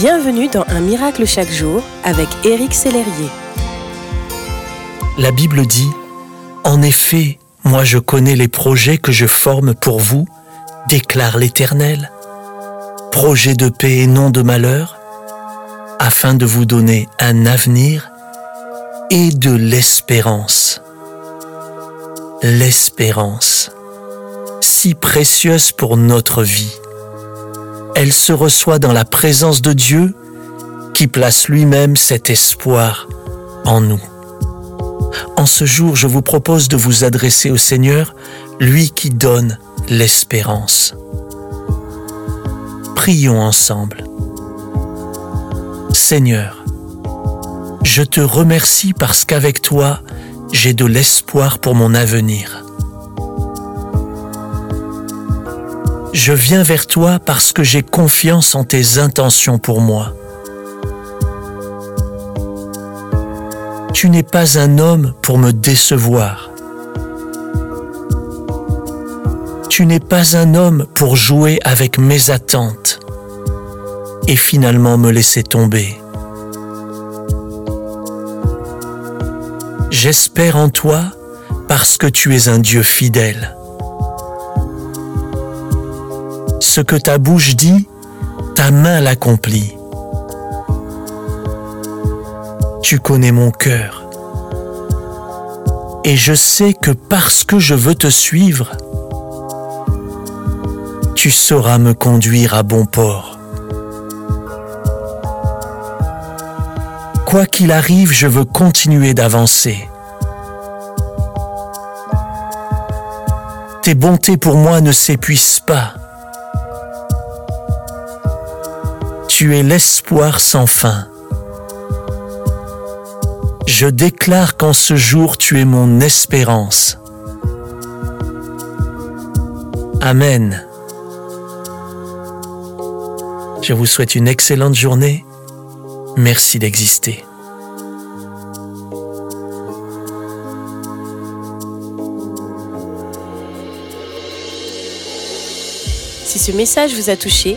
Bienvenue dans Un miracle chaque jour avec Éric Sellerier. La Bible dit En effet, moi je connais les projets que je forme pour vous, déclare l'Éternel. Projets de paix et non de malheur, afin de vous donner un avenir et de l'espérance. L'espérance, si précieuse pour notre vie. Elle se reçoit dans la présence de Dieu qui place lui-même cet espoir en nous. En ce jour, je vous propose de vous adresser au Seigneur, lui qui donne l'espérance. Prions ensemble. Seigneur, je te remercie parce qu'avec toi, j'ai de l'espoir pour mon avenir. Je viens vers toi parce que j'ai confiance en tes intentions pour moi. Tu n'es pas un homme pour me décevoir. Tu n'es pas un homme pour jouer avec mes attentes et finalement me laisser tomber. J'espère en toi parce que tu es un Dieu fidèle. Ce que ta bouche dit, ta main l'accomplit. Tu connais mon cœur. Et je sais que parce que je veux te suivre, tu sauras me conduire à bon port. Quoi qu'il arrive, je veux continuer d'avancer. Tes bontés pour moi ne s'épuisent pas. Tu es l'espoir sans fin. Je déclare qu'en ce jour tu es mon espérance. Amen. Je vous souhaite une excellente journée. Merci d'exister. Si ce message vous a touché,